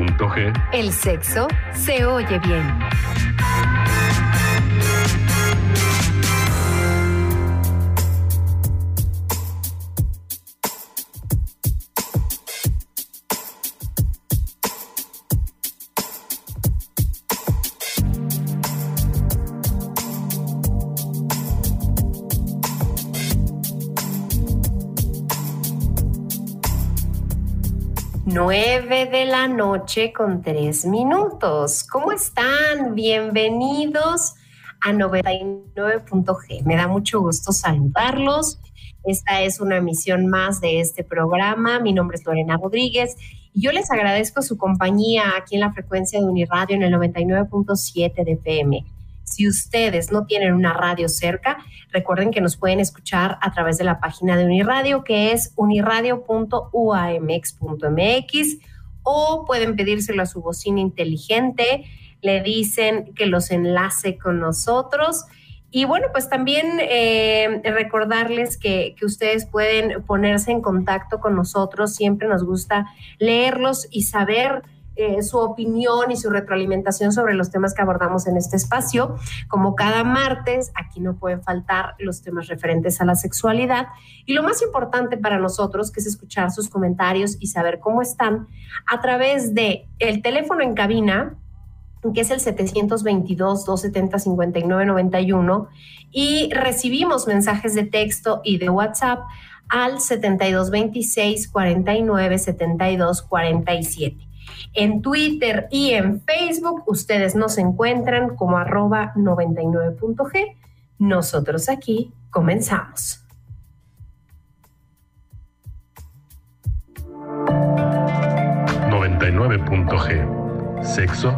99.g, el sexo se oye bien. 9 de la noche con 3 minutos. ¿Cómo están? Bienvenidos a 99.g. Me da mucho gusto saludarlos. Esta es una emisión más de este programa. Mi nombre es Lorena Rodríguez y yo les agradezco su compañía aquí en la frecuencia de Uniradio en el 99.7 de FM. Si ustedes no tienen una radio cerca, recuerden que nos pueden escuchar a través de la página de Uniradio, que es uniradio.uamx.mx, o pueden pedírselo a su bocina inteligente, le dicen que los enlace con nosotros. Y bueno, pues también eh, recordarles que, que, ustedes pueden ponerse en contacto con nosotros. Siempre nos gusta leerlos y saber eh, su opinión y su retroalimentación sobre los temas que abordamos en este espacio. Como cada martes, aquí no pueden faltar los temas referentes a la sexualidad. Y lo más importante para nosotros, que es escuchar sus comentarios y saber cómo están a través de el teléfono en cabina, que es el 722-270-5991, y recibimos mensajes de texto y de WhatsApp al 7226 49 72 47. En Twitter y en Facebook ustedes nos encuentran como arroba 99.g. Nosotros aquí comenzamos. 99.g. Sexo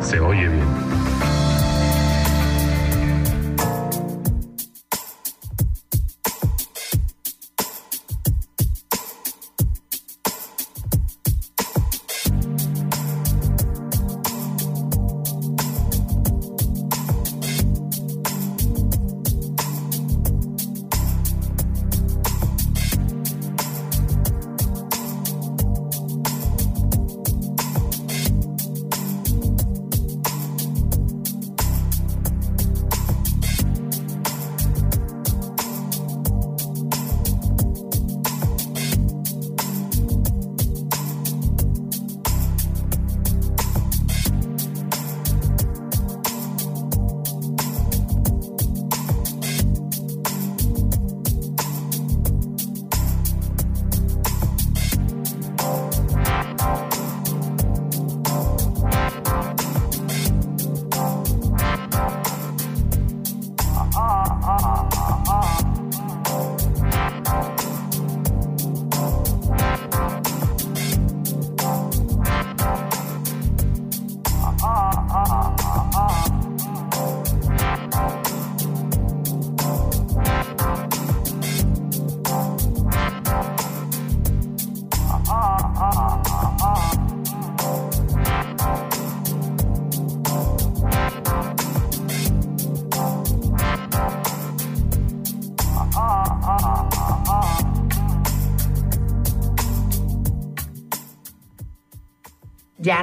se oye bien.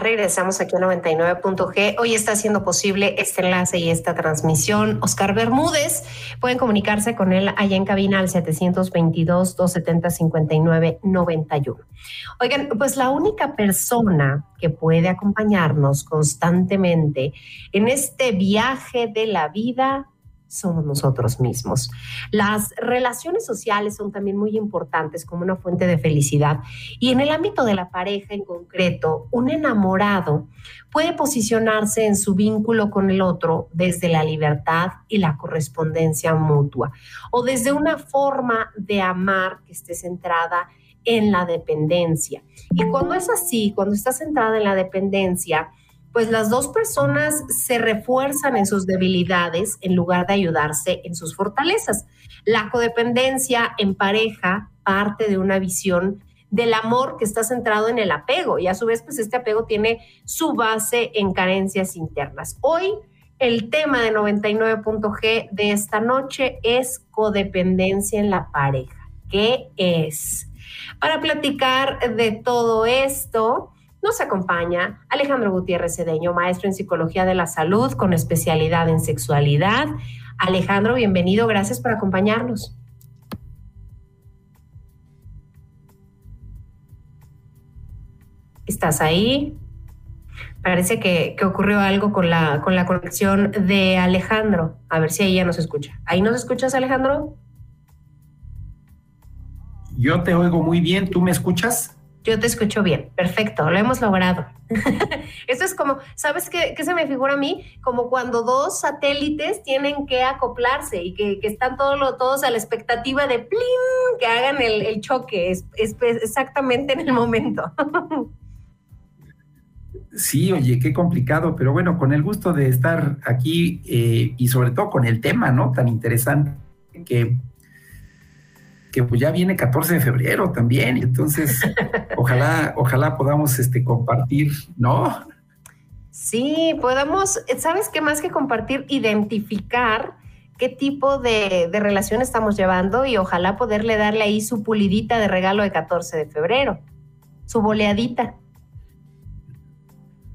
Regresamos aquí a 99.g. Hoy está haciendo posible este enlace y esta transmisión. Oscar Bermúdez, pueden comunicarse con él allá en cabina al 722-270-5991. Oigan, pues la única persona que puede acompañarnos constantemente en este viaje de la vida somos nosotros mismos. Las relaciones sociales son también muy importantes como una fuente de felicidad y en el ámbito de la pareja en concreto, un enamorado puede posicionarse en su vínculo con el otro desde la libertad y la correspondencia mutua o desde una forma de amar que esté centrada en la dependencia. Y cuando es así, cuando está centrada en la dependencia, pues las dos personas se refuerzan en sus debilidades en lugar de ayudarse en sus fortalezas. La codependencia en pareja parte de una visión del amor que está centrado en el apego y a su vez pues este apego tiene su base en carencias internas. Hoy el tema de 99.g de esta noche es codependencia en la pareja. ¿Qué es? Para platicar de todo esto, nos acompaña Alejandro Gutiérrez Cedeño, maestro en Psicología de la Salud con especialidad en sexualidad. Alejandro, bienvenido, gracias por acompañarnos. ¿Estás ahí? Parece que, ocurrió algo con la, con la conexión de Alejandro. A ver si ahí ya nos escucha. ¿Ahí nos escuchas, Alejandro? Yo te oigo muy bien. ¿Tú me escuchas? Yo te escucho bien, perfecto, lo hemos logrado. Esto es como, ¿sabes qué, se me figura a mí? Como cuando dos satélites tienen que acoplarse y que, están todos, todos a la expectativa de ¡plin! que hagan el, choque, es, exactamente en el momento. Sí, oye, qué complicado, pero bueno, con el gusto de estar aquí eh, y sobre todo con el tema, ¿no? Tan interesante que que pues ya viene 14 de febrero también, entonces ojalá, ojalá podamos este, compartir, ¿no? Sí, podamos, ¿sabes qué más que compartir? Identificar qué tipo de, de relación estamos llevando y ojalá poderle darle ahí su pulidita de regalo de 14 de febrero, su boleadita.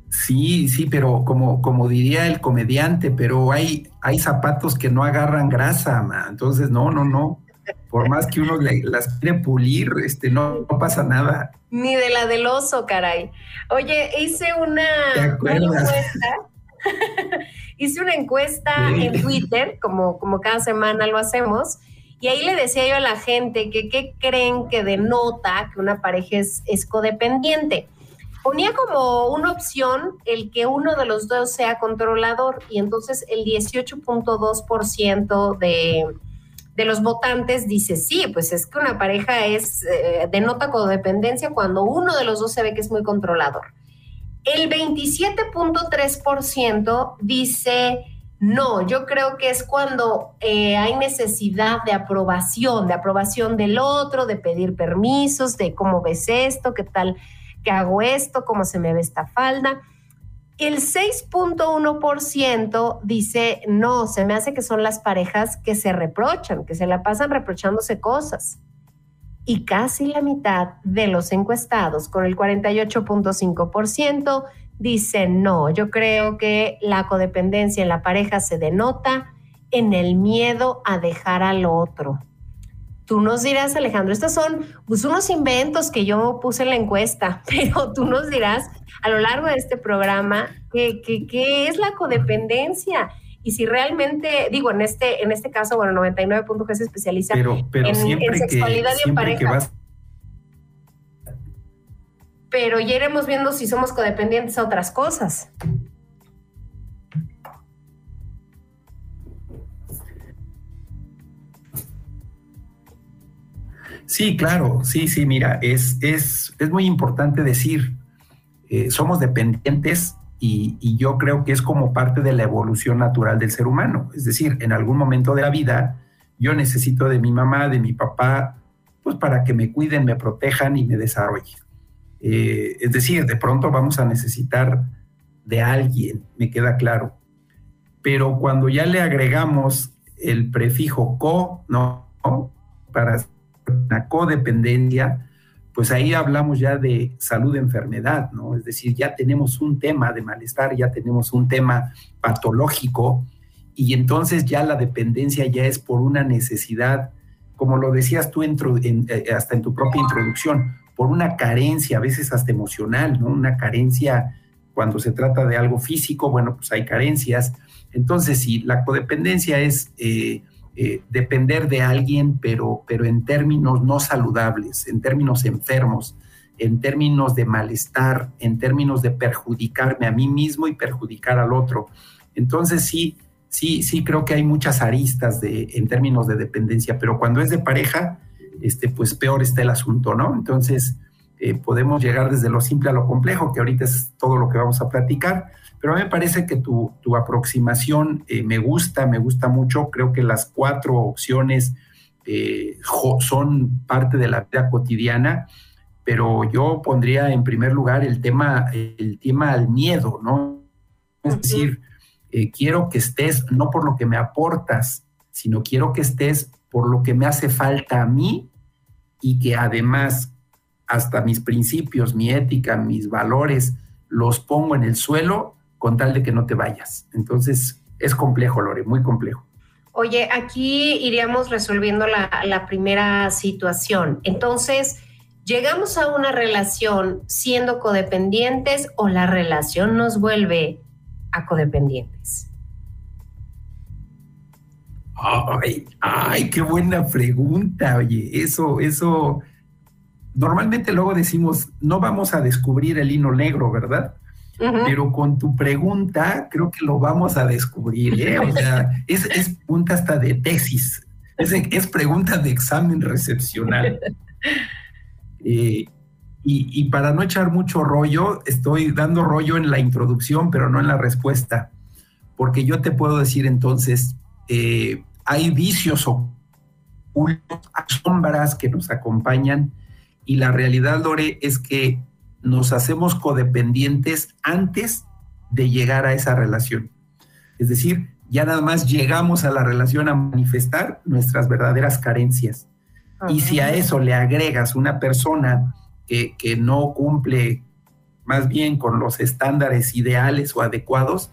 Sí, sí, pero como, como diría el comediante, pero hay, hay zapatos que no agarran grasa, entonces no, no, no por más que uno las quiere pulir, este, no, pasa nada. Ni de la del oso, caray. Oye, hice una, encuesta. hice una encuesta en Twitter, como, como cada semana lo hacemos, y ahí le decía yo a la gente que qué creen que denota que una pareja es, es codependiente. Ponía como una opción el que uno de los dos sea controlador y entonces el 18.2% de de los votantes dice sí, pues es que una pareja es eh, denota codependencia cuando uno de los dos se ve que es muy controlador. El 27.3% dice no, yo creo que es cuando eh, hay necesidad de aprobación, de aprobación del otro, de pedir permisos, de cómo ves esto, qué tal que hago esto, cómo se me ve esta falda. El 6.1% dice, no, se me hace que son las parejas que se reprochan, que se la pasan reprochándose cosas. Y casi la mitad de los encuestados, con el 48.5%, dice, no, yo creo que la codependencia en la pareja se denota en el miedo a dejar al otro. Tú nos dirás, Alejandro, estos son pues, unos inventos que yo puse en la encuesta, pero tú nos dirás a lo largo de este programa qué, es la codependencia y si realmente, digo, en este, en este caso, bueno, 99.g se especializa en, sexualidad y en pareja. Pero ya iremos viendo si somos codependientes a otras cosas. Sí, claro, sí, sí, mira, es, es, es muy importante decir, eh, somos dependientes y, y, yo creo que es como parte de la evolución natural del ser humano. Es decir, en algún momento de la vida yo necesito de mi mamá, de mi papá, pues para que me cuiden, me protejan y me desarrollen. Eh, es decir, de pronto vamos a necesitar de alguien, me queda claro. Pero cuando ya le agregamos el prefijo co, ¿no? Para una codependencia, pues ahí hablamos ya de salud-enfermedad, ¿no? Es decir, ya tenemos un tema de malestar, ya tenemos un tema patológico y entonces ya la dependencia ya es por una necesidad, como lo decías tú en, eh, hasta en tu propia introducción, por una carencia, a veces hasta emocional, ¿no? Una carencia cuando se trata de algo físico, bueno, pues hay carencias. Entonces, si la codependencia es eh, eh, depender de alguien, pero, pero en términos no saludables, en términos enfermos, en términos de malestar, en términos de perjudicarme a mí mismo y perjudicar al otro. Entonces sí, sí, sí creo que hay muchas aristas de, en términos de dependencia, pero cuando es de pareja, este, pues peor está el asunto, ¿no? Entonces, eh, podemos llegar desde lo simple a lo complejo, que ahorita es todo lo que vamos a platicar, pero a mí me parece que tu, aproximación eh, me gusta, me gusta mucho, creo que las cuatro opciones eh, son parte de la vida cotidiana, pero yo pondría en primer lugar el tema, el tema al miedo, ¿no? Es decir, quiero que estés no por lo que me aportas, sino quiero que estés por lo que me hace falta a mí y que además hasta mis principios, mi ética, mis valores, los pongo en el suelo con tal de que no te vayas. Entonces, es complejo, Lore, muy complejo. Oye, aquí iríamos resolviendo la, primera situación. Entonces, ¿llegamos a una relación siendo codependientes o la relación nos vuelve a codependientes? Ay, ay, qué buena pregunta, oye, eso, eso, normalmente luego decimos, no vamos a descubrir el hino negro, ¿verdad? Pero con tu pregunta creo que lo vamos a descubrir, ¿eh? O sea, es, pregunta hasta de tesis, es, pregunta de examen recepcional. Eh, y, y, para no echar mucho rollo, estoy dando rollo en la introducción, pero no en la respuesta, porque yo te puedo decir entonces, eh, hay vicios ocultos, sombras que nos acompañan y la realidad, Lore, es que nos hacemos codependientes antes de llegar a esa relación. Es decir, ya nada más llegamos a la relación a manifestar nuestras verdaderas carencias. Y si a eso le agregas una persona que, que, no cumple más bien con los estándares ideales o adecuados,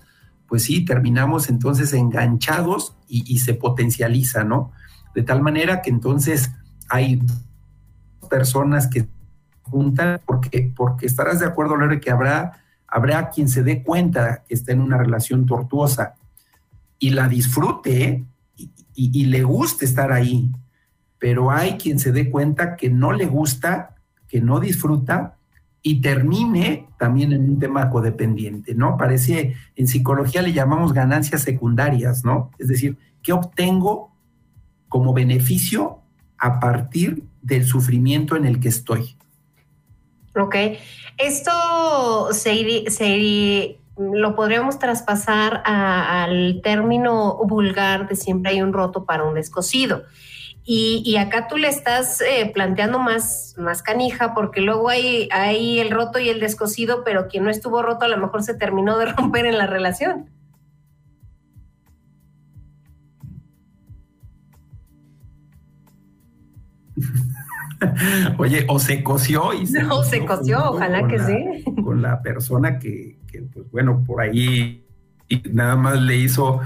pues sí, terminamos entonces enganchados y, y se potencializa, ¿no? De tal manera que entonces hay personas que juntan, porque, porque estarás de acuerdo, Lore, que habrá, habrá quien se dé cuenta que está en una relación tortuosa y la disfrute y, y, le guste estar ahí, pero hay quien se dé cuenta que no le gusta, que no disfruta y termine también en un tema codependiente, ¿no? Parece, en psicología le llamamos ganancias secundarias, ¿no? Es decir, ¿qué obtengo como beneficio a partir del sufrimiento en el que estoy. Ok, esto se, lo podríamos traspasar al término vulgar de siempre hay un roto para un descosido. Y, acá tú le estás eh, planteando más, más canija, porque luego hay, hay el roto y el descosido, pero quien no estuvo roto a lo mejor se terminó de romper en la relación. Oye, o se coció y se No, se coció, ojalá que sí. Con la persona que, pues bueno, por ahí nada más le hizo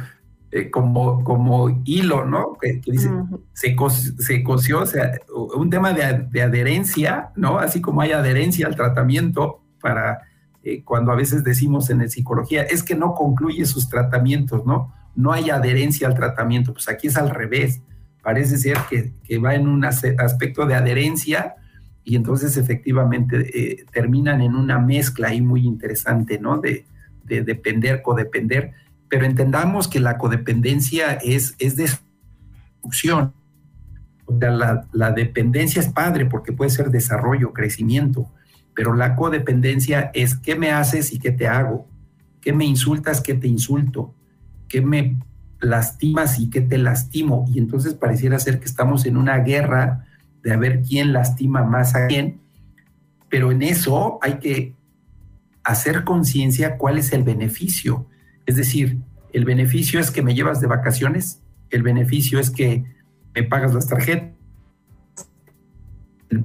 eh, como, como hilo, ¿no? Que, dice, se, coció, o sea, un tema de, adherencia, ¿no? Así como hay adherencia al tratamiento para eh, cuando a veces decimos en psicología, es que no concluye sus tratamientos, ¿no? No hay adherencia al tratamiento, pues aquí es al revés parece ser que, va en un aspecto de adherencia y entonces efectivamente eh, terminan en una mezcla ahí muy interesante, ¿no? De, depender, codepender, pero entendamos que la codependencia es, es destrucción. O sea, la, la dependencia es padre porque puede ser desarrollo, crecimiento, pero la codependencia es qué me haces y qué te hago, qué me insultas, qué te insulto, qué me lastimas y que te lastimo. Y entonces pareciera ser que estamos en una guerra de a ver quién lastima más a quién. Pero en eso hay que hacer conciencia cuál es el beneficio. Es decir, el beneficio es que me llevas de vacaciones, el beneficio es que me pagas las tarjetas,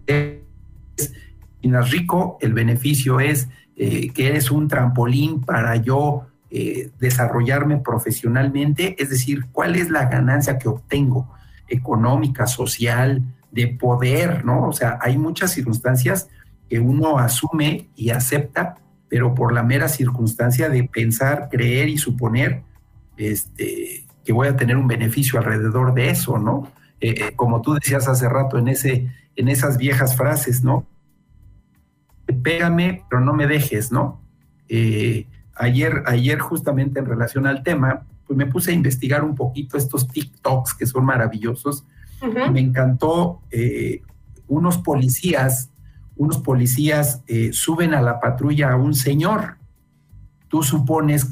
es rico, el beneficio es eh, que eres un trampolín para yo eh, desarrollarme profesionalmente, es decir, cuál es la ganancia que obtengo económica, social, de poder, ¿no? O sea, hay muchas circunstancias que uno asume y acepta, pero por la mera circunstancia de pensar, creer y suponer este, que voy a tener un beneficio alrededor de eso, ¿no? Eh, eh, como tú decías hace rato en, ese, en esas viejas frases, ¿no? Pégame, pero no me dejes, ¿no? Ayer, ayer justamente en relación al tema, pues me puse a investigar un poquito estos TikToks que son maravillosos. Me encantó eh, unos policías, unos policías eh, suben a la patrulla a un señor. Tú supones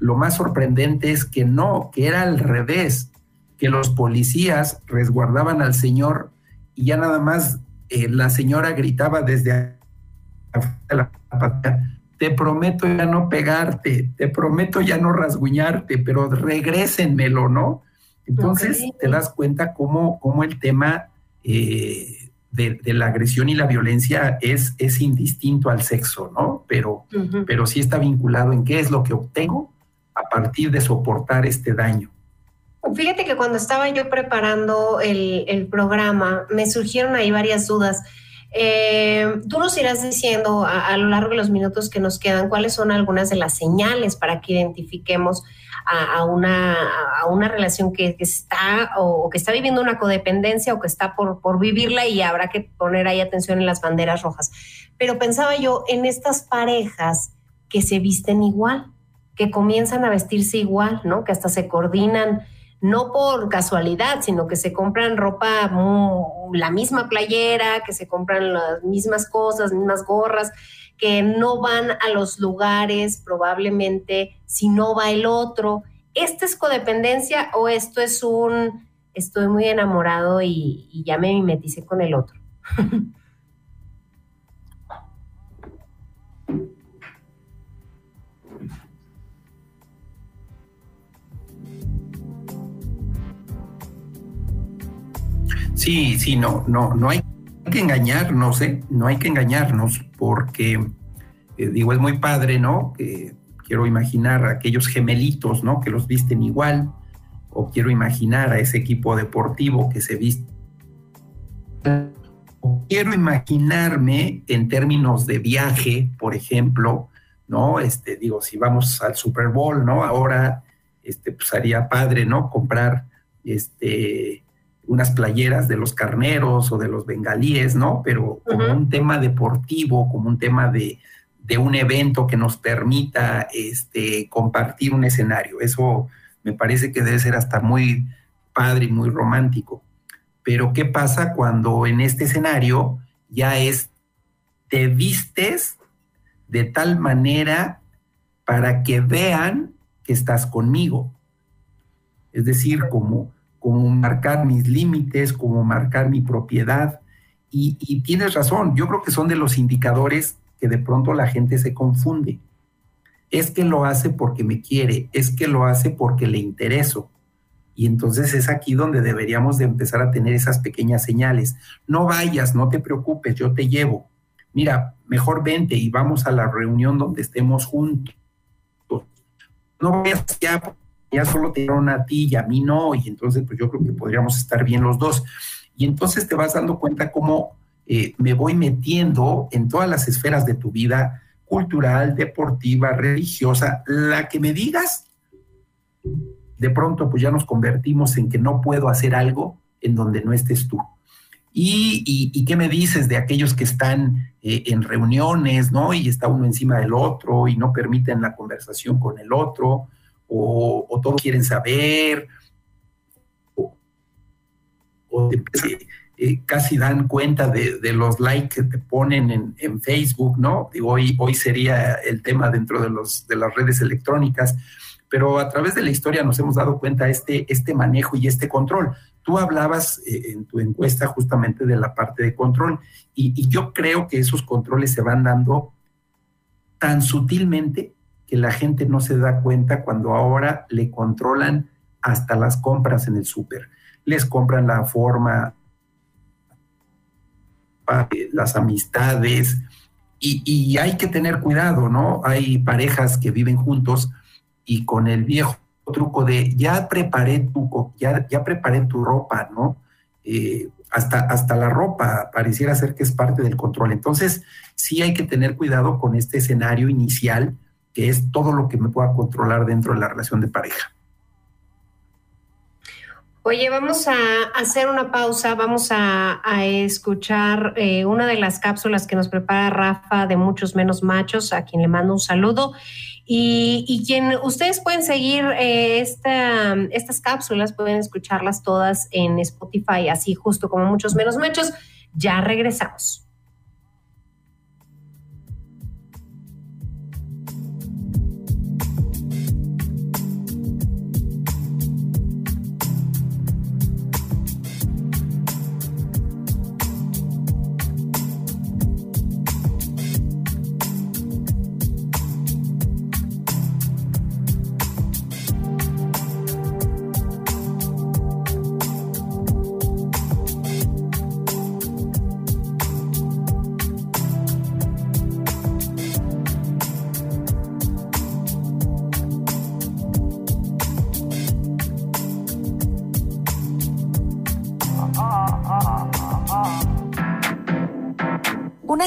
lo más sorprendente es que no, que era al revés, que los policías resguardaban al señor y ya nada más eh, la señora gritaba desde la patrulla, te prometo ya no pegarte, te prometo ya no rasguñarte, pero regrésenmelo, ¿no? Entonces te das cuenta cómo, cómo el tema eh, de, la agresión y la violencia es, es indistinto al sexo, ¿no? Pero, pero sí está vinculado en qué es lo que obtengo a partir de soportar este daño. Fíjate que cuando estaba yo preparando el, el programa, me surgieron ahí varias dudas. Eh, tú nos irás diciendo a, lo largo de los minutos que nos quedan cuáles son algunas de las señales para que identifiquemos a, una, a una, relación que, está o, que está viviendo una codependencia o que está por, por vivirla y habrá que poner ahí atención en las banderas rojas. Pero pensaba yo en estas parejas que se visten igual, que comienzan a vestirse igual, ¿no? Que hasta se coordinan no por casualidad, sino que se compran ropa, la misma playera, que se compran las mismas cosas, mismas gorras, que no van a los lugares probablemente si no va el otro. ¿Esta es codependencia o esto es un estoy muy enamorado y, y ya me mimeticé con el otro? Sí, sí, no, no, no hay que engañarnos, ¿eh? No hay que engañarnos porque, eh, digo, es muy padre, ¿no? Que quiero imaginar a aquellos gemelitos, ¿no? Que los visten igual, o quiero imaginar a ese equipo deportivo que se viste. O quiero imaginarme en términos de viaje, por ejemplo, ¿no? Este, digo, si vamos al Super Bowl, ¿no? Ahora, este, pues haría padre, ¿no? Comprar, este, unas playeras de los carneros o de los bengalíes, ¿no? Pero como un tema deportivo, como un tema de, un evento que nos permita este, compartir un escenario. Eso me parece que debe ser hasta muy padre y muy romántico. Pero ¿qué pasa cuando en este escenario ya es, te vistes de tal manera para que vean que estás conmigo? Es decir, como como marcar mis límites, como marcar mi propiedad. Y, tienes razón, yo creo que son de los indicadores que de pronto la gente se confunde. Es que lo hace porque me quiere, es que lo hace porque le intereso. Y entonces es aquí donde deberíamos de empezar a tener esas pequeñas señales. No vayas, no te preocupes, yo te llevo. Mira, mejor vente y vamos a la reunión donde estemos juntos. No vayas ya ya solo te dieron a ti y a mí no, y entonces pues yo creo que podríamos estar bien los dos. Y entonces te vas dando cuenta cómo eh, me voy metiendo en todas las esferas de tu vida, cultural, deportiva, religiosa, la que me digas, de pronto pues ya nos convertimos en que no puedo hacer algo en donde no estés tú. ¿Y, qué me dices de aquellos que están eh, en reuniones, ¿no? Y está uno encima del otro y no permiten la conversación con el otro, o, o todos quieren saber, o, eh, casi dan cuenta de, los likes que te ponen en, Facebook, ¿no? Hoy, hoy sería el tema dentro de, los, de las redes electrónicas, pero a través de la historia nos hemos dado cuenta este, este manejo y este control. Tú hablabas eh, en tu encuesta justamente de la parte de control y yo creo que esos controles se van dando tan sutilmente que la gente no se da cuenta cuando ahora le controlan hasta las compras en el súper. Les compran la forma, las amistades, y, hay que tener cuidado, ¿no? Hay parejas que viven juntos y con el viejo truco de ya preparé tu, ya, ya preparé tu ropa, ¿no? Eh, hasta, hasta la ropa pareciera ser que es parte del control. Entonces, sí hay que tener cuidado con este escenario inicial que es todo lo que me pueda controlar dentro de la relación de pareja. Oye, vamos a hacer una pausa, vamos a, escuchar eh, una de las cápsulas que nos prepara Rafa de Muchos Menos Machos, a quien le mando un saludo. Y, quien ustedes pueden seguir eh, estas cápsulas, pueden escucharlas todas en Spotify, así justo como Muchos Menos Machos. Ya regresamos.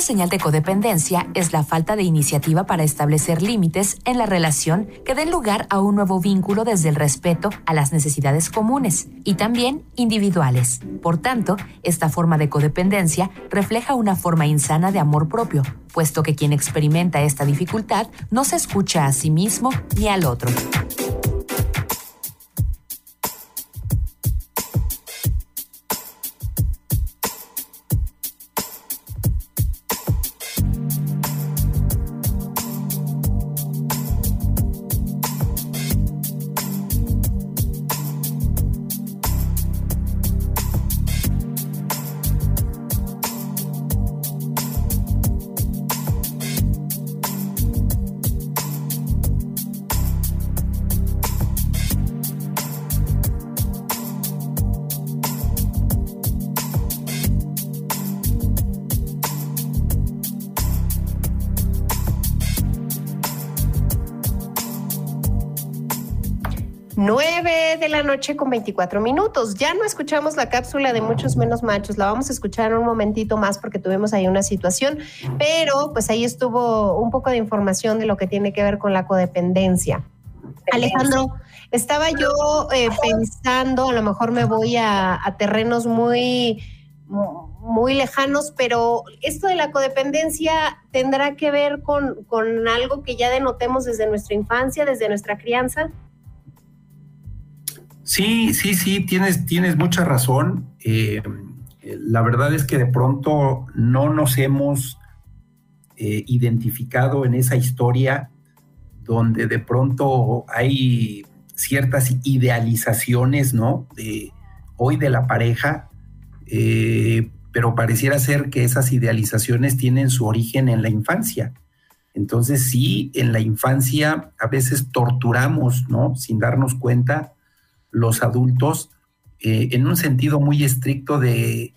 Señal de codependencia es la falta de iniciativa para establecer límites en la relación que den lugar a un nuevo vínculo desde el respeto a las necesidades comunes y también individuales. Por tanto, esta forma de codependencia refleja una forma insana de amor propio, puesto que quien experimenta esta dificultad no se escucha a sí mismo ni al otro. Noche con 24 minutos. Ya no escuchamos la cápsula de muchos menos machos, la vamos a escuchar en un momentito más porque tuvimos ahí una situación, pero pues ahí estuvo un poco de información de lo que tiene que ver con la codependencia. Alejandro, estaba yo eh, pensando, a lo mejor me voy a, terrenos muy, muy lejanos, pero esto de la codependencia tendrá que ver con, con algo que ya denotemos desde nuestra infancia, desde nuestra crianza. Sí, sí, sí, tienes, tienes mucha razón. Eh, la verdad es que de pronto no nos hemos eh, identificado en esa historia donde de pronto hay ciertas idealizaciones, ¿no? De hoy de la pareja, eh, pero pareciera ser que esas idealizaciones tienen su origen en la infancia. Entonces sí, en la infancia a veces torturamos, ¿no? Sin darnos cuenta los adultos eh, en un sentido muy estricto de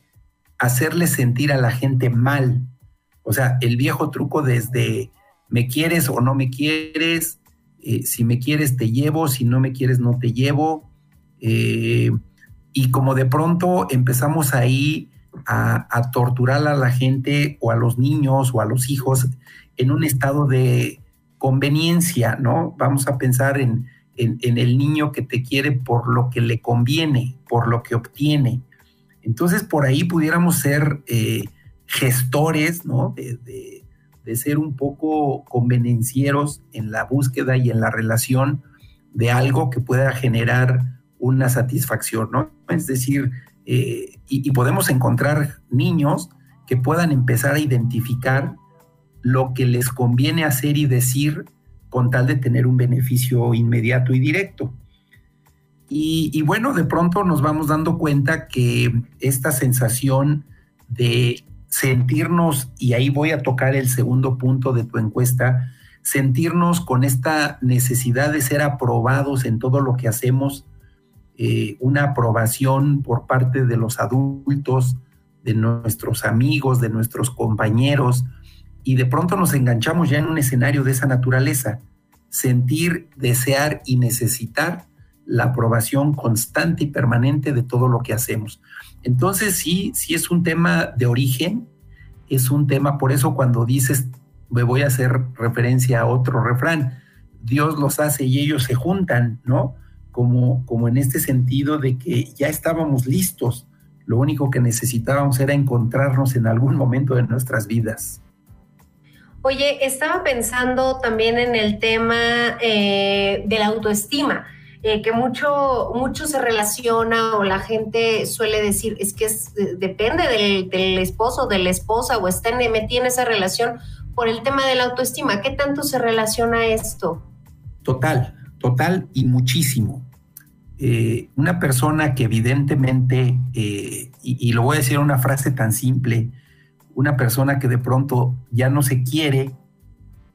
hacerle sentir a la gente mal. O sea, el viejo truco desde me quieres o no me quieres, eh, si me quieres te llevo, si no me quieres no te llevo. Eh, y como de pronto empezamos ahí a, a, torturar a la gente o a los niños o a los hijos en un estado de conveniencia, ¿no? Vamos a pensar en, en, el niño que te quiere por lo que le conviene, por lo que obtiene. Entonces, por ahí pudiéramos ser eh, gestores, ¿no? De, ser un poco convenencieros en la búsqueda y en la relación de algo que pueda generar una satisfacción, ¿no? Es decir, eh, y podemos encontrar niños que puedan empezar a identificar lo que les conviene hacer y decir con tal de tener un beneficio inmediato y directo. Y, bueno, de pronto nos vamos dando cuenta que esta sensación de sentirnos, y ahí voy a tocar el segundo punto de tu encuesta, sentirnos con esta necesidad de ser aprobados en todo lo que hacemos, eh, una aprobación por parte de los adultos, de nuestros amigos, de nuestros compañeros, y de pronto nos enganchamos ya en un escenario de esa naturaleza, sentir, desear y necesitar la aprobación constante y permanente de todo lo que hacemos. Entonces sí, sí es un tema de origen, es un tema, por eso cuando dices, me voy a hacer referencia a otro refrán, Dios los hace y ellos se juntan, ¿no? como, como en este sentido de que ya estábamos listos. Lo único que necesitábamos era encontrarnos en algún momento de nuestras vidas. Oye, estaba pensando también en el tema eh, de la autoestima. Eh, que mucho, mucho se relaciona o la gente suele decir, es que depende del, del, esposo, de la esposa o está en, metida en esa relación por el tema de la autoestima. ¿Qué tanto se relaciona esto? Total, total y muchísimo. Eh, una persona que evidentemente, y, y, lo voy a decir una frase tan simple, una persona que de pronto ya no se quiere,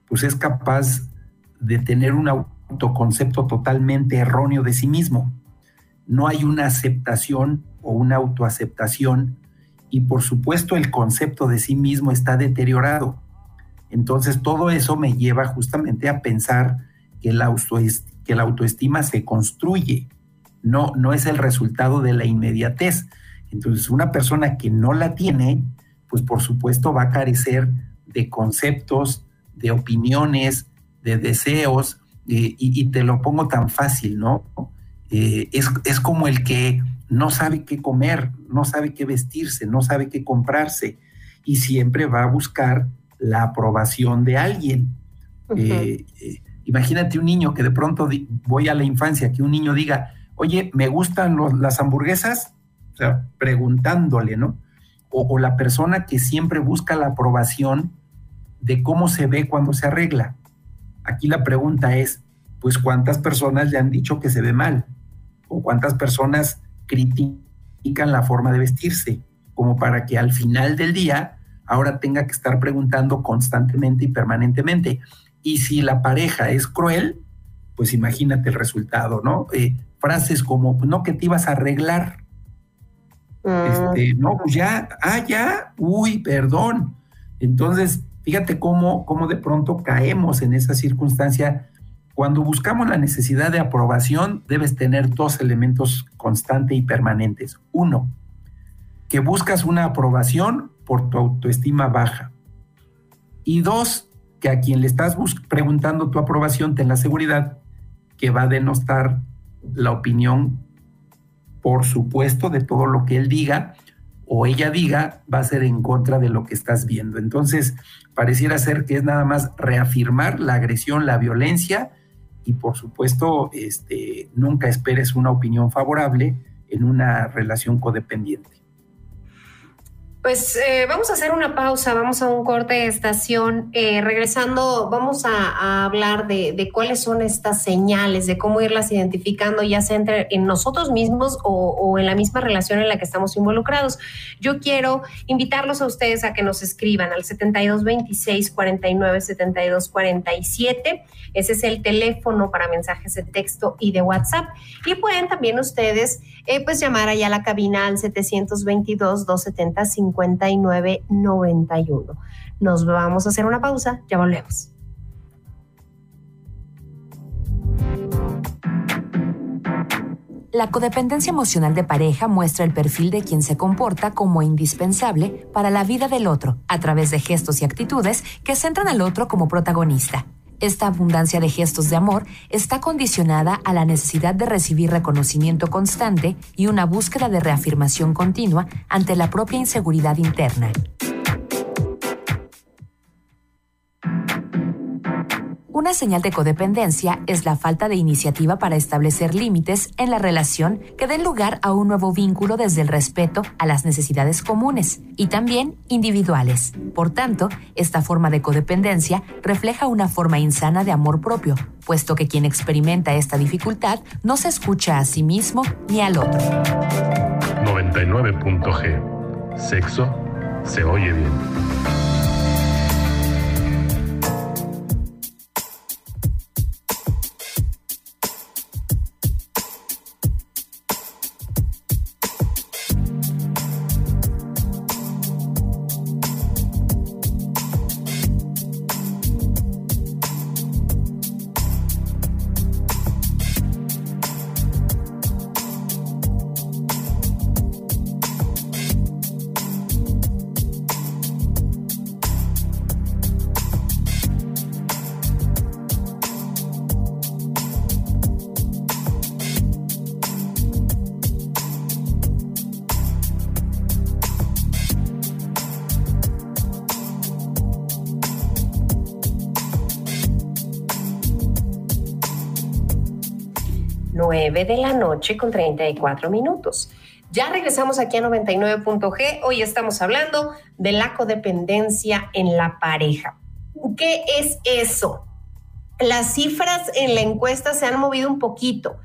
pues es capaz de tener una autoconcepto totalmente erróneo de sí mismo. No hay una aceptación o una autoaceptación y por supuesto el concepto de sí mismo está deteriorado. Entonces todo eso me lleva justamente a pensar que la, que la autoestima se construye, no, no es el resultado de la inmediatez. Entonces una persona que no la tiene, pues por supuesto va a carecer de conceptos, de opiniones, de deseos, eh, y, te lo pongo tan fácil, ¿no? Eh, es, es, como el que no sabe qué comer, no sabe qué vestirse, no sabe qué comprarse y siempre va a buscar la aprobación de alguien. Eh, imagínate un niño que de pronto voy a la infancia, que un niño diga, oye, ¿me gustan las hamburguesas? O sea, preguntándole, ¿no? O, la persona que siempre busca la aprobación de cómo se ve cuando se arregla. Aquí la pregunta es, pues cuántas personas le han dicho que se ve mal o cuántas personas critican la forma de vestirse, como para que al final del día ahora tenga que estar preguntando constantemente y permanentemente. Y si la pareja es cruel, pues imagínate el resultado, ¿no? Eh, frases como, no que te ibas a arreglar. Este, no, pues ya, ah, ya, uy, perdón. Entonces, Fíjate cómo, cómo de pronto caemos en esa circunstancia. Cuando buscamos la necesidad de aprobación, debes tener dos elementos constantes y permanentes. Uno, que buscas una aprobación por tu autoestima baja. Y dos, que a quien le estás preguntando tu aprobación, ten la seguridad que va a denostar la opinión, por supuesto, de todo lo que él diga o ella diga, va a ser en contra de lo que estás viendo. Entonces, pareciera ser que es nada más reafirmar la agresión, la violencia y por supuesto, este, nunca esperes una opinión favorable en una relación codependiente. Pues eh, vamos a hacer una pausa, vamos a un corte de estación. Eh, regresando, vamos a, hablar de, cuáles son estas señales, de cómo irlas identificando, ya sea entre en nosotros mismos o, en la misma relación en la que estamos involucrados. Yo quiero invitarlos a ustedes a que nos escriban al 7226 49 72 47. Ese es el teléfono para mensajes de texto y de WhatsApp. Y pueden también ustedes eh, pues llamar allá a la cabina al 722 270 5991. Nos vamos a hacer una pausa, ya volvemos. La codependencia emocional de pareja muestra el perfil de quien se comporta como indispensable para la vida del otro, a través de gestos y actitudes que centran al otro como protagonista. Esta abundancia de gestos de amor está condicionada a la necesidad de recibir reconocimiento constante y una búsqueda de reafirmación continua ante la propia inseguridad interna. Una señal de codependencia es la falta de iniciativa para establecer límites en la relación que den lugar a un nuevo vínculo desde el respeto a las necesidades comunes y también individuales. Por tanto, esta forma de codependencia refleja una forma insana de amor propio, puesto que quien experimenta esta dificultad no se escucha a sí mismo ni al otro. 99.g. Sexo se oye bien. Noche con 34 minutos. Ya regresamos aquí a 99.g. Hoy estamos hablando de la codependencia en la pareja. ¿Qué es eso? Las cifras en la encuesta se han movido un poquito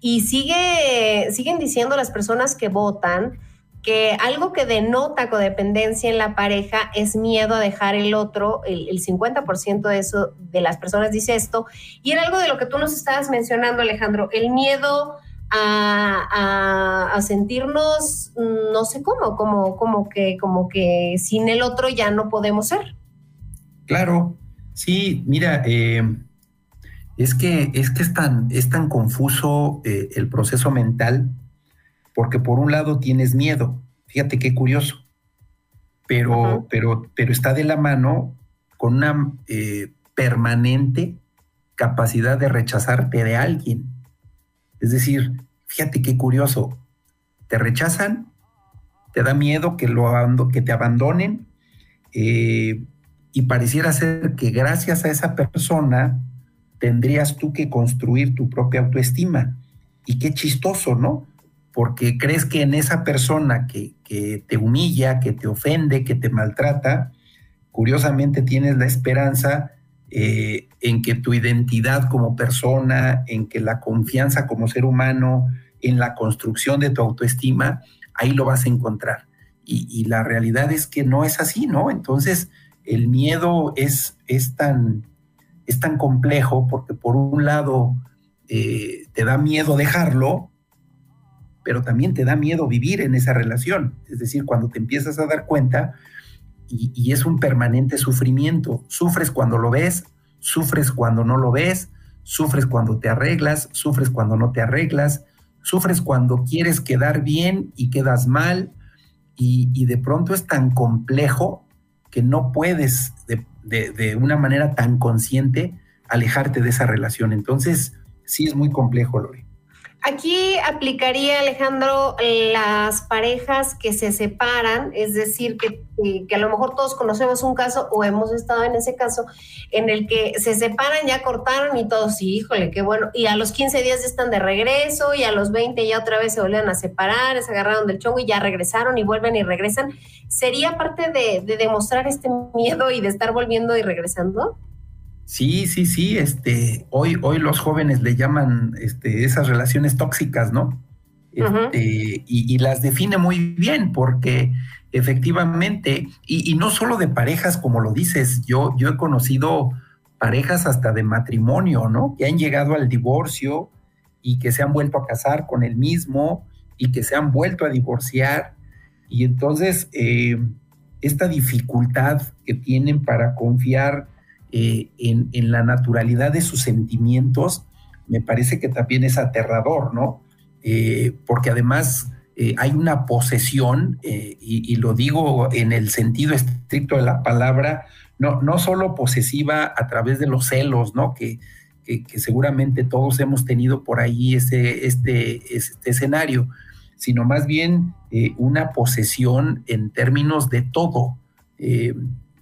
y sigue, siguen diciendo las personas que votan que algo que denota codependencia en la pareja es miedo a dejar el otro, el, 50% de eso, de las personas dice esto, y era algo de lo que tú nos estabas mencionando, Alejandro, el miedo a, sentirnos, no sé cómo, como, como, que, como que sin el otro ya no podemos ser. Claro, sí, mira, eh, es que, es, que es, tan, es tan confuso eh, el proceso mental porque por un lado tienes miedo, fíjate qué curioso, pero, pero, pero está de la mano con una eh, permanente capacidad de rechazarte de alguien. Es decir, fíjate qué curioso, te rechazan, te da miedo que, que te abandonen eh, y pareciera ser que gracias a esa persona tendrías tú que construir tu propia autoestima. Y qué chistoso, ¿no? porque crees que en esa persona que, te humilla, que te ofende, que te maltrata, curiosamente tienes la esperanza eh, en que tu identidad como persona, en que la confianza como ser humano, en la construcción de tu autoestima, ahí lo vas a encontrar. Y, la realidad es que no es así, ¿no? Entonces, el miedo es, es, tan, es tan complejo porque por un lado eh, te da miedo dejarlo, pero también te da miedo vivir en esa relación. Es decir, cuando te empiezas a dar cuenta y, es un permanente sufrimiento, sufres cuando lo ves, sufres cuando no lo ves, sufres cuando te arreglas, sufres cuando no te arreglas, sufres cuando quieres quedar bien y quedas mal, y, de pronto es tan complejo que no puedes de, de, una manera tan consciente alejarte de esa relación. Entonces, sí es muy complejo, Lore. Aquí aplicaría, Alejandro, las parejas que se separan, es decir, que, a lo mejor todos conocemos un caso o hemos estado en ese caso en el que se separan, ya cortaron y todos, sí, híjole, qué bueno, y a los 15 días ya están de regreso y a los 20 ya otra vez se volvieron a separar, se agarraron del chongo y ya regresaron y vuelven y regresan. ¿Sería parte de, de demostrar este miedo y de estar volviendo y regresando? Sí, sí, sí, este, hoy, hoy los jóvenes le llaman este, esas relaciones tóxicas, ¿no? Este, y, las define muy bien porque efectivamente, y, no solo de parejas como lo dices, yo, yo he conocido parejas hasta de matrimonio, ¿no? Que han llegado al divorcio y que se han vuelto a casar con el mismo y que se han vuelto a divorciar. Y entonces, eh, esta dificultad que tienen para confiar eh, en, la naturalidad de sus sentimientos, me parece que también es aterrador, ¿no? Eh, porque además eh, hay una posesión, y, lo digo en el sentido estricto de la palabra, no, no solo posesiva a través de los celos, ¿no? Que, seguramente todos hemos tenido por ahí ese, este, este escenario, sino más bien una posesión en términos de todo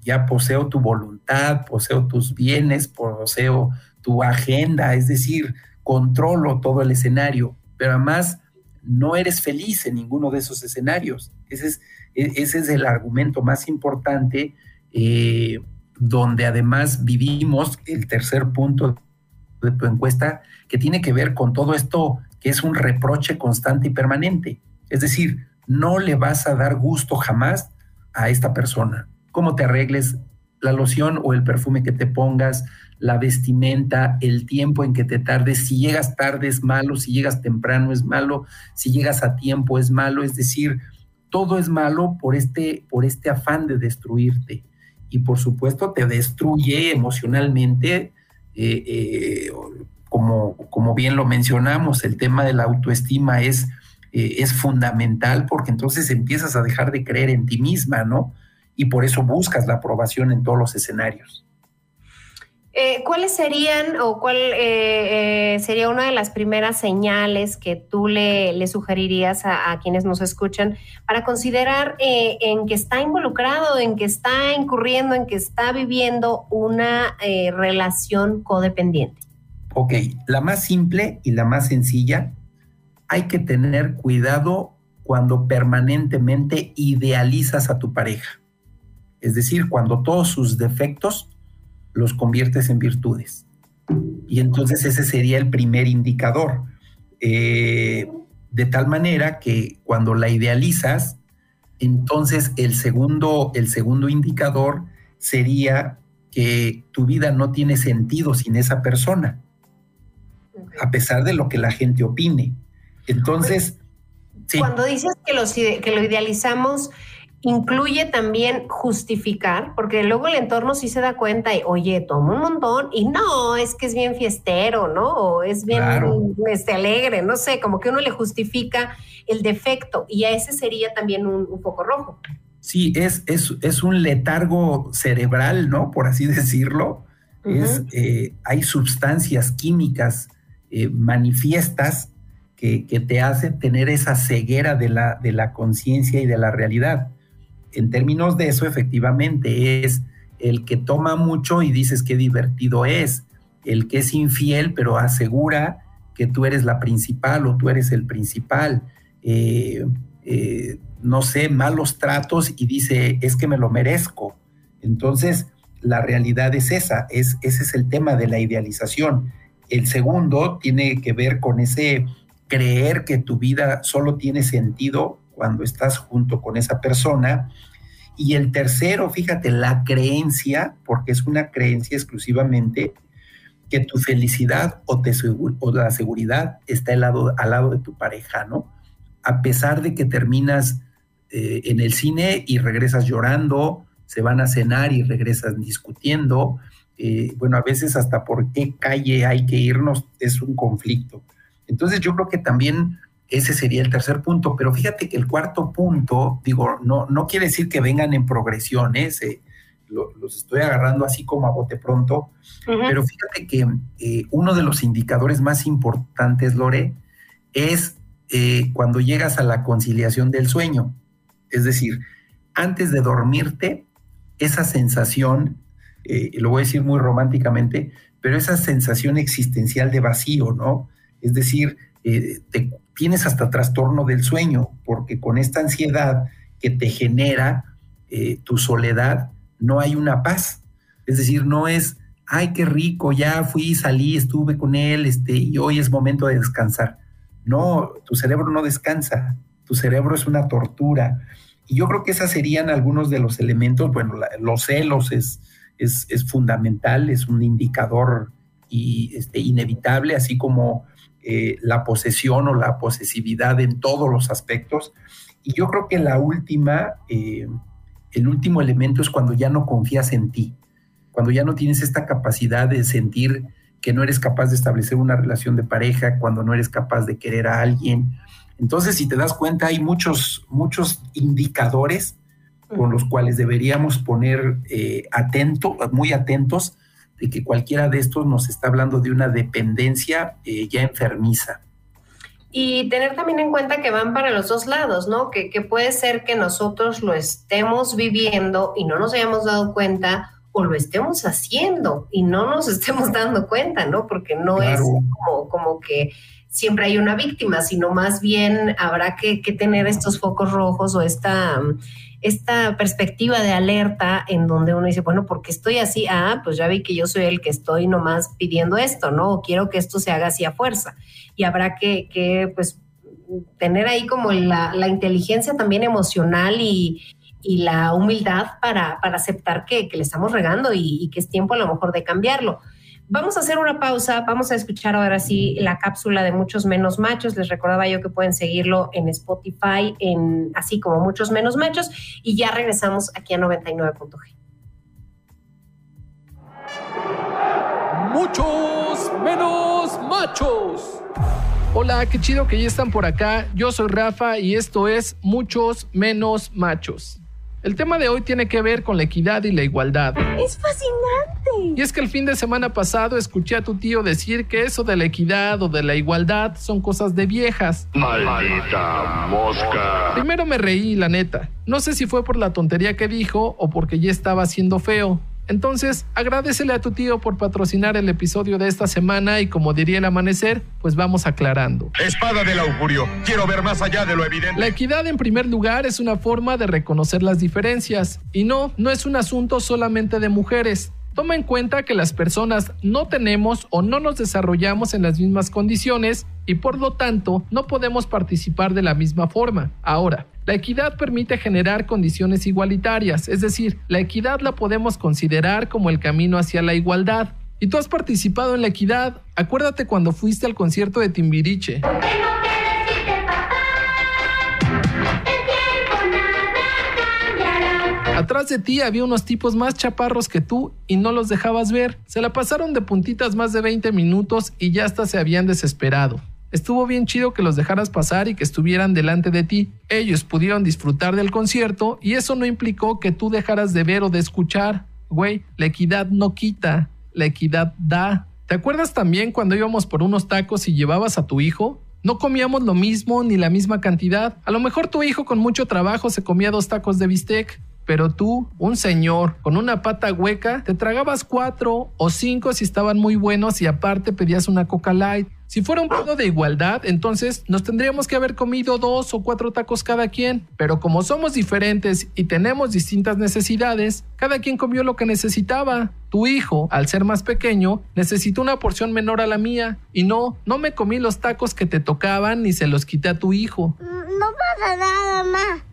ya poseo tu voluntad, poseo tus bienes, poseo tu agenda, es decir, controlo todo el escenario, pero además no eres feliz en ninguno de esos escenarios. Ese es, e, el argumento más importante, eh, donde además vivimos el tercer punto de tu encuesta, que tiene que ver con todo esto que es un reproche constante y permanente. Es decir, no le vas a dar gusto jamás a esta persona cómo te arregles, la loción o el perfume que te pongas, la vestimenta, el tiempo en que te tardes, si llegas tarde es malo, si llegas temprano es malo, si llegas a tiempo es malo, es decir, todo es malo por este, por este afán de destruirte. Y por supuesto te destruye emocionalmente, eh, eh, como, como bien lo mencionamos, el tema de la autoestima es, eh, es fundamental porque entonces empiezas a dejar de creer en ti misma, ¿no? Y por eso buscas la aprobación en todos los escenarios. Eh, ¿Cuáles serían o cuál eh, eh, sería una de las primeras señales que tú le, sugerirías a, quienes nos escuchan para considerar en que está involucrado, en que está incurriendo, en que está viviendo una relación codependiente? Ok, la más simple y la más sencilla, hay que tener cuidado cuando permanentemente idealizas a tu pareja. Es decir, cuando todos sus defectos los conviertes en virtudes. Y entonces ese sería el primer indicador. Eh, de tal manera que cuando la idealizas, entonces el segundo, el segundo indicador sería que tu vida no tiene sentido sin esa persona, a pesar de lo que la gente opine. Entonces, cuando dices que, los, que lo idealizamos, incluye también justificar, porque luego el entorno sí se da cuenta y, oye, toma un montón y no, es que es bien fiestero, ¿no? O es bien este, alegre, no sé, como que uno le justifica el defecto y a ese sería también un, un foco rojo. Sí, es, es, es, un letargo cerebral, ¿no? Por así decirlo. es, eh, hay sustancias químicas eh, manifiestas que, que, te hacen tener esa ceguera de la, de la conciencia y de la realidad en términos de eso, efectivamente, es el que toma mucho y dices qué divertido es, el que es infiel, pero asegura que tú eres la principal o tú eres el principal. Eh, eh, no sé, malos tratos y dice, es que me lo merezco. Entonces, la realidad es esa, es, ese es el tema de la idealización. El segundo tiene que ver con ese creer que tu vida solo tiene sentido cuando estás junto con esa persona. Y el tercero, fíjate, la creencia, porque es una creencia exclusivamente, que tu felicidad o, te, o la seguridad está al lado, al lado de tu pareja, ¿no? A pesar de que terminas eh, en el cine y regresas llorando, se van a cenar y regresas discutiendo, eh, bueno, a veces hasta por qué calle hay que irnos es un conflicto. Entonces yo creo que también ese sería el tercer punto, pero fíjate que el cuarto punto, digo, no, no quiere decir que vengan en progresiones, eh, los estoy agarrando así como a bote pronto, pero fíjate que eh, uno de los indicadores más importantes, Lore, es eh, cuando llegas a la conciliación del sueño. Es decir, antes de dormirte, esa sensación, lo voy a decir muy románticamente, pero esa sensación existencial de vacío, ¿no? Es decir, te, tienes hasta trastorno del sueño, porque con esta ansiedad que te genera eh, tu soledad, no hay una paz. Es decir, no es, ay, qué rico, ya fui, salí, estuve con él, este, y hoy es momento de descansar. No, tu cerebro no descansa, tu cerebro es una tortura. Y yo creo que esos serían algunos de los elementos. Bueno, los celos es, es, es, fundamental, es un indicador y, este, inevitable, así como eh, la posesión o la posesividad en todos los aspectos. Y yo creo que la última, eh, el último elemento es cuando ya no confías en ti, cuando ya no tienes esta capacidad de sentir que no eres capaz de establecer una relación de pareja, cuando no eres capaz de querer a alguien. Entonces, si te das cuenta, hay muchos, muchos indicadores con los cuales deberíamos poner eh, atento, muy atentos de que cualquiera de estos nos está hablando de una dependencia eh, ya enfermiza. Y tener también en cuenta que van para los dos lados, ¿no? Que, puede ser que nosotros lo estemos viviendo y no nos hayamos dado cuenta o lo estemos haciendo y no nos estemos dando cuenta, ¿no? Porque no es como, como que siempre hay una víctima, sino más bien habrá que, que tener estos focos rojos o esta esta perspectiva de alerta en donde uno dice, bueno, porque estoy así? Ah, pues ya vi que yo soy el que estoy nomás pidiendo esto, ¿no? O quiero que esto se haga así a fuerza. Y habrá que, que pues, tener ahí como la, inteligencia también emocional y, la humildad para, para aceptar que, le estamos regando y, y que es tiempo a lo mejor de cambiarlo. Vamos a hacer una pausa, vamos a escuchar ahora sí la cápsula de Muchos Menos Machos. Les recordaba yo que pueden seguirlo en Spotify, en, así como Muchos Menos Machos, y ya regresamos aquí a 99.g. Muchos Menos Machos. Hola, qué chido que ya están por acá. Yo soy Rafa y esto es Muchos Menos Machos. El tema de hoy tiene que ver con la equidad y la igualdad. ¡Es fascinante! Y es que el fin de semana pasado escuché a tu tío decir que eso de la equidad o de la igualdad son cosas de viejas. Maldita mosca. Primero me reí, la neta. No sé si fue por la tontería que dijo o porque ya estaba haciendo feo. Entonces, agradecele a tu tío por patrocinar el episodio de esta semana y como diría el amanecer, pues vamos aclarando. Espada del augurio. Quiero ver más allá de lo evidente. La equidad en primer lugar es una forma de reconocer las diferencias y no, no es un asunto solamente de mujeres. Toma en cuenta que las personas no tenemos o no nos desarrollamos en las mismas condiciones y por lo tanto no podemos participar de la misma forma. Ahora, la equidad permite generar condiciones igualitarias, es decir, la equidad la podemos considerar como el camino hacia la igualdad. Y tú has participado en la equidad. Acuérdate cuando fuiste al concierto de Timbiriche. Atrás de ti había unos tipos más chaparros que tú y no los dejabas ver. Se la pasaron de puntitas más de 20 minutos y ya hasta se habían desesperado. Estuvo bien chido que los dejaras pasar y que estuvieran delante de ti. Ellos pudieron disfrutar del concierto y eso no implicó que tú dejaras de ver o de escuchar. Güey, la equidad no quita, la equidad da. ¿Te acuerdas también cuando íbamos por unos tacos y llevabas a tu hijo? No comíamos lo mismo ni la misma cantidad. A lo mejor tu hijo con mucho trabajo se comía dos tacos de bistec, pero tú, un señor con una pata hueca, te tragabas cuatro o cinco si estaban muy buenos y aparte pedías una Coca Light. Si fuera un pedo de igualdad, entonces nos tendríamos que haber comido dos o cuatro tacos cada quien. Pero como somos diferentes y tenemos distintas necesidades, cada quien comió lo que necesitaba. Tu hijo, al ser más pequeño, necesitó una porción menor a la mía. Y no, no me comí los tacos que te tocaban ni se los quité a tu hijo. No pasa nada, mamá.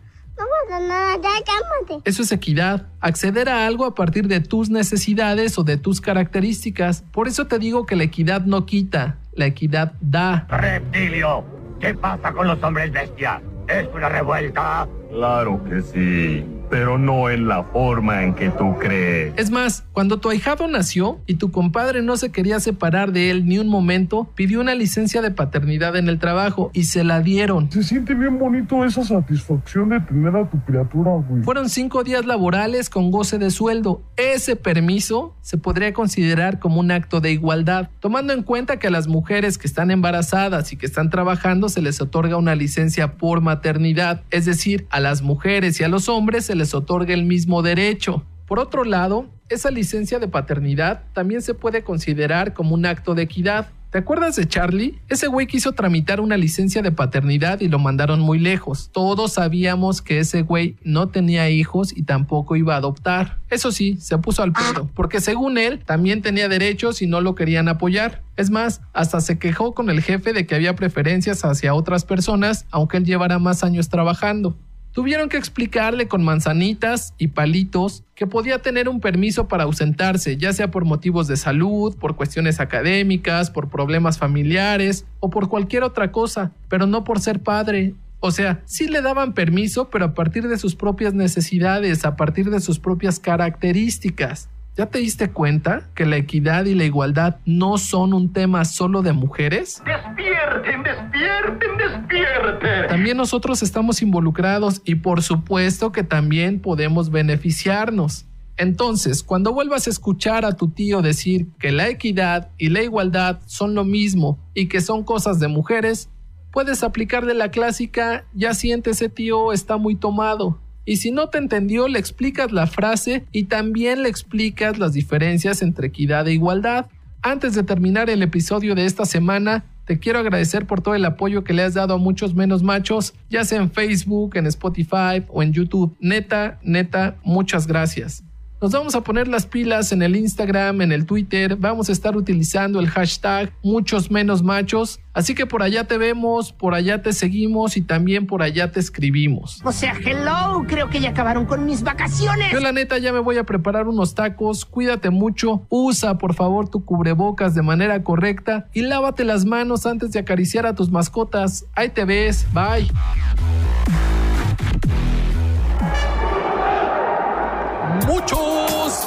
Eso es equidad, acceder a algo a partir de tus necesidades o de tus características. Por eso te digo que la equidad no quita, la equidad da. Reptilio, ¿qué pasa con los hombres bestia? ¿Es una revuelta? Claro que sí, pero no en la forma en que tú crees. Es más, cuando tu ahijado nació y tu compadre no se quería separar de él ni un momento, pidió una licencia de paternidad en el trabajo y se la dieron. Se siente bien bonito esa satisfacción de tener a tu criatura, güey. Fueron cinco días laborales con goce de sueldo. Ese permiso se podría considerar como un acto de igualdad, tomando en cuenta que a las mujeres que están embarazadas y que están trabajando se les otorga una licencia por maternidad, es decir, a las mujeres y a los hombres se les otorga el mismo derecho. Por otro lado, esa licencia de paternidad también se puede considerar como un acto de equidad. ¿Te acuerdas de Charlie? Ese güey quiso tramitar una licencia de paternidad y lo mandaron muy lejos. Todos sabíamos que ese güey no tenía hijos y tampoco iba a adoptar. Eso sí, se puso al pedo, porque según él también tenía derechos y no lo querían apoyar. Es más, hasta se quejó con el jefe de que había preferencias hacia otras personas, aunque él llevara más años trabajando. Tuvieron que explicarle con manzanitas y palitos que podía tener un permiso para ausentarse, ya sea por motivos de salud, por cuestiones académicas, por problemas familiares o por cualquier otra cosa, pero no por ser padre. O sea, sí le daban permiso, pero a partir de sus propias necesidades, a partir de sus propias características. ¿Ya te diste cuenta que la equidad y la igualdad no son un tema solo de mujeres? ¡Despierten, despierten, despierten! También nosotros estamos involucrados y por supuesto que también podemos beneficiarnos. Entonces, cuando vuelvas a escuchar a tu tío decir que la equidad y la igualdad son lo mismo y que son cosas de mujeres, puedes aplicarle la clásica, ya siente ese tío está muy tomado. Y si no te entendió, le explicas la frase y también le explicas las diferencias entre equidad e igualdad. Antes de terminar el episodio de esta semana, te quiero agradecer por todo el apoyo que le has dado a muchos menos machos, ya sea en Facebook, en Spotify o en YouTube. Neta, neta, muchas gracias. Nos vamos a poner las pilas en el Instagram, en el Twitter. Vamos a estar utilizando el hashtag muchos menos machos. Así que por allá te vemos, por allá te seguimos y también por allá te escribimos. O sea, hello, creo que ya acabaron con mis vacaciones. Yo la neta ya me voy a preparar unos tacos. Cuídate mucho. Usa por favor tu cubrebocas de manera correcta y lávate las manos antes de acariciar a tus mascotas. Ahí te ves. Bye.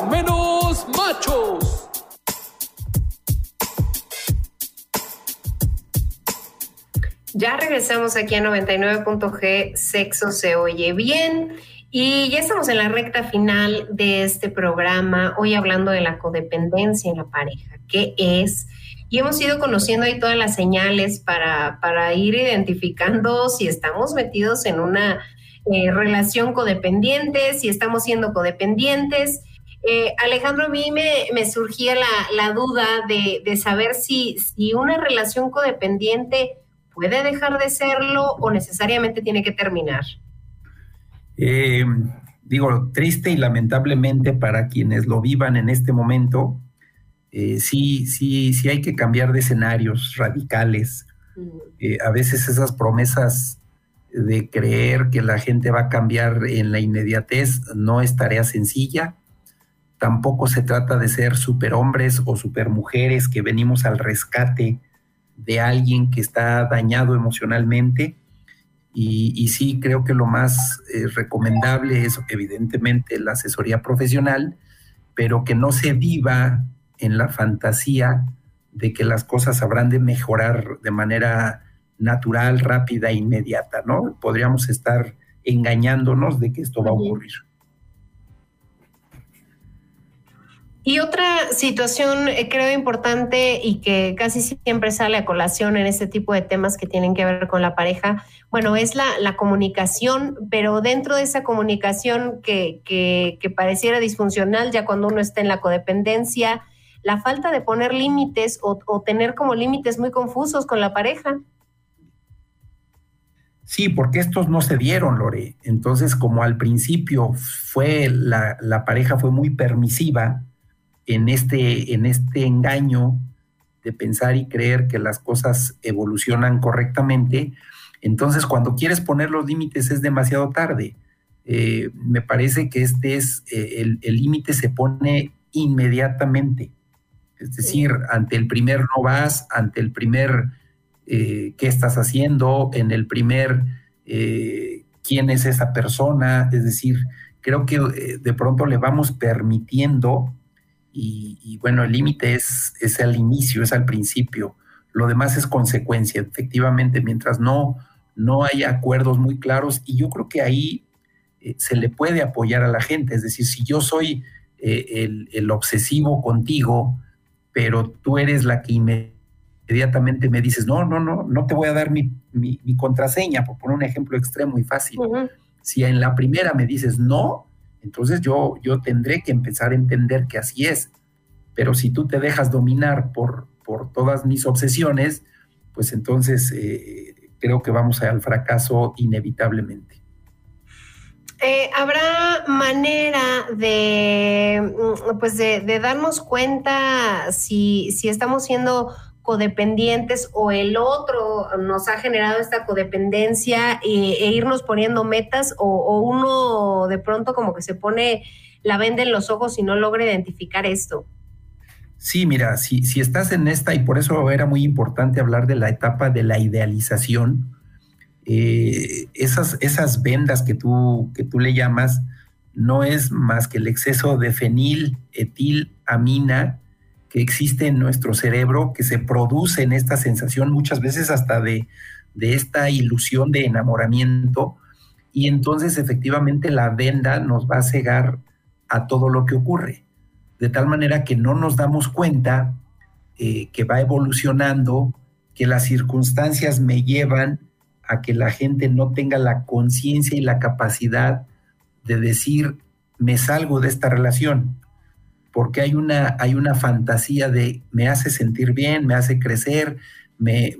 Menos machos. Ya regresamos aquí a 99.g, sexo se oye bien. Y ya estamos en la recta final de este programa, hoy hablando de la codependencia en la pareja, qué es. Y hemos ido conociendo ahí todas las señales para, para ir identificando si estamos metidos en una eh, relación codependiente, si estamos siendo codependientes. Eh, Alejandro, a mí me, surgía la, duda de, saber si, si una relación codependiente puede dejar de serlo o necesariamente tiene que terminar. Eh, digo, triste y lamentablemente para quienes lo vivan en este momento, eh, sí, sí, sí hay que cambiar de escenarios radicales. Mm. a veces esas promesas de creer que la gente va a cambiar en la inmediatez no es tarea sencilla. Tampoco se trata de ser superhombres o supermujeres que venimos al rescate de alguien que está dañado emocionalmente. Y, sí creo que lo más eh, recomendable es evidentemente la asesoría profesional, pero que no se viva en la fantasía de que las cosas habrán de mejorar de manera natural, rápida, inmediata, ¿no? Podríamos estar engañándonos de que esto va a ocurrir. Y otra situación eh, creo importante y que casi siempre sale a colación en este tipo de temas que tienen que ver con la pareja, bueno, es la, comunicación, pero dentro de esa comunicación que, pareciera disfuncional ya cuando uno está en la codependencia, la falta de poner límites o, o tener como límites muy confusos con la pareja. Sí, porque estos no se dieron, Lore. Entonces, como al principio fue la, pareja fue muy permisiva en este, en este engaño de pensar y creer que las cosas evolucionan correctamente, entonces cuando quieres poner los límites es demasiado tarde. Eh, me parece que este es, eh, el límite se pone inmediatamente. Es decir, ante el primer no vas, ante el primer eh, qué estás haciendo, en el primer eh, quién es esa persona, es decir, creo que eh, de pronto le vamos permitiendo y, bueno, el límite es, es al inicio, es al principio, lo demás es consecuencia, efectivamente, mientras no, no haya acuerdos muy claros y yo creo que ahí se le puede apoyar a la gente, es decir, si yo soy el, el obsesivo contigo, pero tú eres la que me inmediatamente me dices, no, no, no, no te voy a dar mi, contraseña, por poner un ejemplo extremo y fácil. Si en la primera me dices no, entonces yo, yo tendré que empezar a entender que así es. Pero si tú te dejas dominar por, por todas mis obsesiones, pues entonces eh, creo que vamos al fracaso inevitablemente. Eh, ¿Habrá manera de, mm, pues de, de, darnos cuenta si, si estamos siendo o el otro nos ha generado esta codependencia e, irnos poniendo metas o, uno de pronto como que se pone la venda en los ojos y no logra identificar esto. Sí, mira, si, si estás en esta, y por eso era muy importante hablar de la etapa de la idealización, eh, esas, esas vendas que tú, que tú le llamas, no es más que el exceso de fenil, etil, amina, que existe en nuestro cerebro, que se produce en esta sensación muchas veces hasta de, esta ilusión de enamoramiento, y entonces efectivamente la venda nos va a cegar a todo lo que ocurre, de tal manera que no nos damos cuenta eh, que va evolucionando, que las circunstancias me llevan a que la gente no tenga la conciencia y la capacidad de decir, me salgo de esta relación porque hay una, hay una fantasía de me hace sentir bien, me hace crecer, me,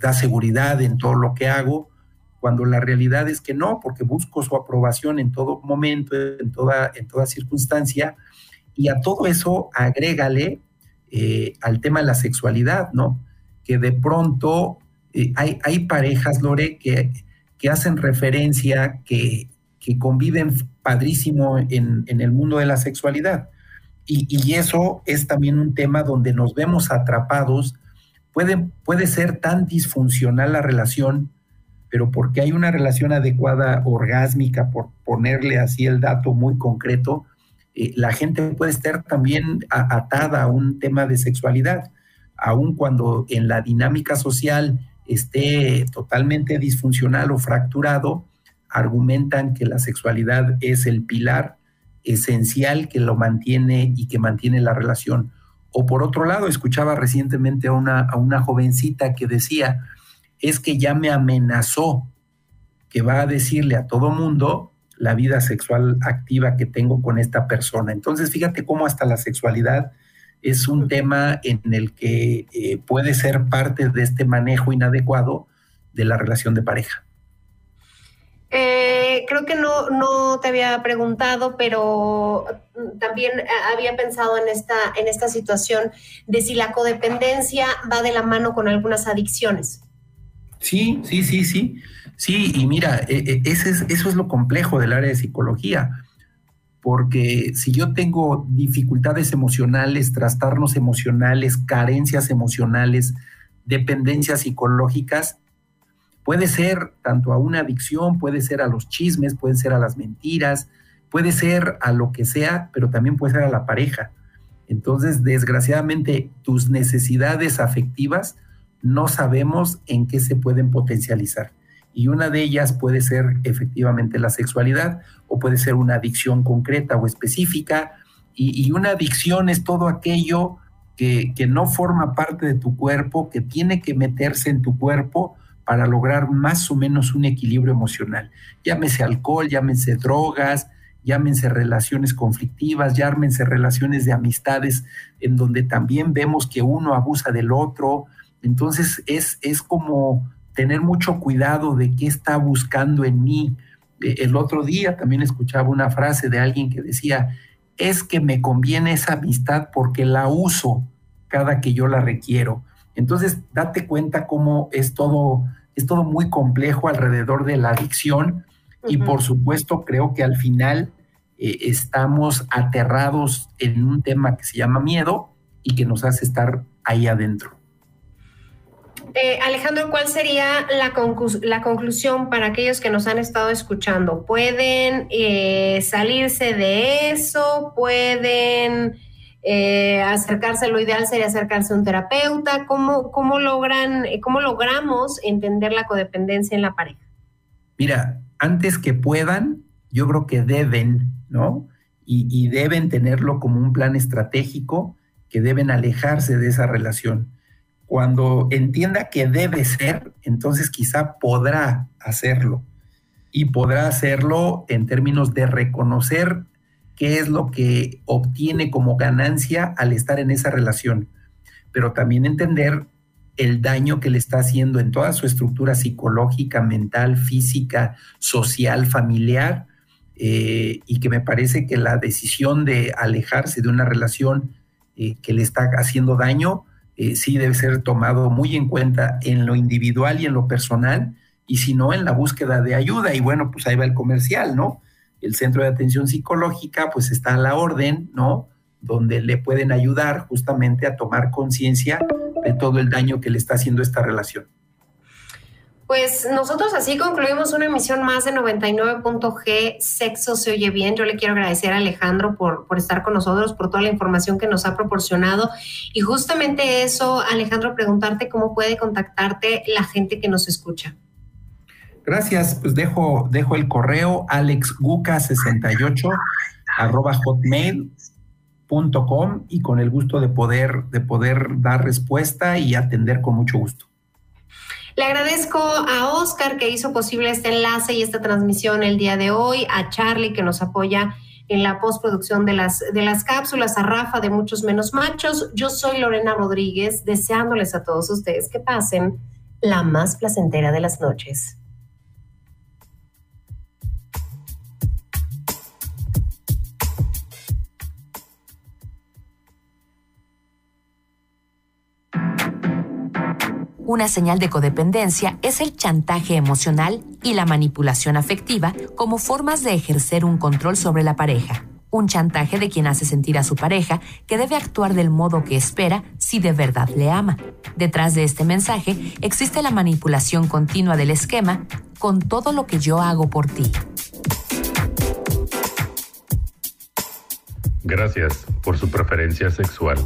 da seguridad en todo lo que hago, cuando la realidad es que no, porque busco su aprobación en todo momento, en toda, en toda circunstancia, y a todo eso agrégale eh, al tema de la sexualidad, ¿no? Que de pronto eh, hay, hay, parejas, Lore, que, que hacen referencia, que, que conviven padrísimo en, el mundo de la sexualidad. Y, eso es también un tema donde nos vemos atrapados. Puede, puede ser tan disfuncional la relación, pero porque hay una relación adecuada orgásmica, por ponerle así el dato muy concreto, eh, la gente puede estar también atada a un tema de sexualidad, aun cuando en la dinámica social esté totalmente disfuncional o fracturado, argumentan que la sexualidad es el pilar esencial que lo mantiene y que mantiene la relación. O por otro lado, escuchaba recientemente a una, a una jovencita que decía, es que ya me amenazó que va a decirle a todo mundo la vida sexual activa que tengo con esta persona. Entonces, fíjate cómo hasta la sexualidad es un tema en el que eh, puede ser parte de este manejo inadecuado de la relación de pareja. Eh, creo que no, no te había preguntado, pero también había pensado en esta, en esta situación de si la codependencia va de la mano con algunas adicciones. Sí, sí, sí, sí. Sí, y mira, e, e, ese es, eso es lo complejo del área de psicología, porque si yo tengo dificultades emocionales, trastornos emocionales, carencias emocionales, dependencias psicológicas, puede ser tanto a una adicción, puede ser a los chismes, puede ser a las mentiras, puede ser a lo que sea, pero también puede ser a la pareja. Entonces, desgraciadamente, tus necesidades afectivas no sabemos en qué se pueden potencializar y una de ellas puede ser efectivamente la sexualidad o puede ser una adicción concreta o específica y, una adicción es todo aquello que, que, no forma parte de tu cuerpo, que tiene que meterse en tu cuerpo para lograr más o menos un equilibrio emocional. Llámese alcohol, llámense drogas, llámense relaciones conflictivas, llámense relaciones de amistades en donde también vemos que uno abusa del otro. Entonces es, es como tener mucho cuidado de qué está buscando en mí. Eh, el otro día también escuchaba una frase de alguien que decía, es que me conviene esa amistad porque la uso cada que yo la requiero. Entonces, date cuenta cómo es todo, es todo muy complejo alrededor de la adicción y por supuesto creo que al final eh, estamos aterrados en un tema que se llama miedo y que nos hace estar ahí adentro. Eh, Alejandro, ¿cuál sería la, la, conclusión para aquellos que nos han estado escuchando? ¿Pueden eh, salirse de eso? ¿Pueden eh, acercarse? Lo ideal sería acercarse a un terapeuta. ¿Cómo, cómo, logran, ¿Cómo logramos entender la codependencia en la pareja? Mira, antes que puedan, yo creo que deben, ¿no? Y deben tenerlo como un plan estratégico, que deben alejarse de esa relación cuando entienda que debe ser, entonces quizá podrá hacerlo. Y podrá hacerlo en términos de reconocer qué es lo que obtiene como ganancia al estar en esa relación, pero también entender el daño que le está haciendo en toda su estructura psicológica, mental, física, social, familiar, eh, y que me parece que la decisión de alejarse de una relación eh, que le está haciendo daño, eh, sí debe ser tomado muy en cuenta en lo individual y en lo personal, y si no, en la búsqueda de ayuda. Y bueno, pues ahí va el comercial, ¿no? El centro de atención psicológica, pues está a la orden, ¿no? Donde le pueden ayudar justamente a tomar conciencia de todo el daño que le está haciendo esta relación. Pues nosotros así concluimos una emisión más de 99.g Sexo se oye bien. Yo le quiero agradecer a Alejandro por, por estar con nosotros, por toda la información que nos ha proporcionado. Y justamente eso, Alejandro, preguntarte cómo puede contactarte la gente que nos escucha. Gracias, pues dejo, el correo alexguca68 arroba hotmail.com y con el gusto de poder, de poder dar respuesta y atender con mucho gusto. Le agradezco a Oscar que hizo posible este enlace y esta transmisión el día de hoy, a Charlie que nos apoya en la postproducción de las, de las cápsulas, a Rafa de Muchos Menos Machos. Yo soy Lorena Rodríguez, deseándoles a todos ustedes que pasen la más placentera de las noches. Una señal de codependencia es el chantaje emocional y la manipulación afectiva como formas de ejercer un control sobre la pareja. Un chantaje de quien hace sentir a su pareja que debe actuar del modo que espera si de verdad le ama. Detrás de este mensaje existe la manipulación continua del esquema con todo lo que yo hago por ti. Gracias por su preferencia sexual.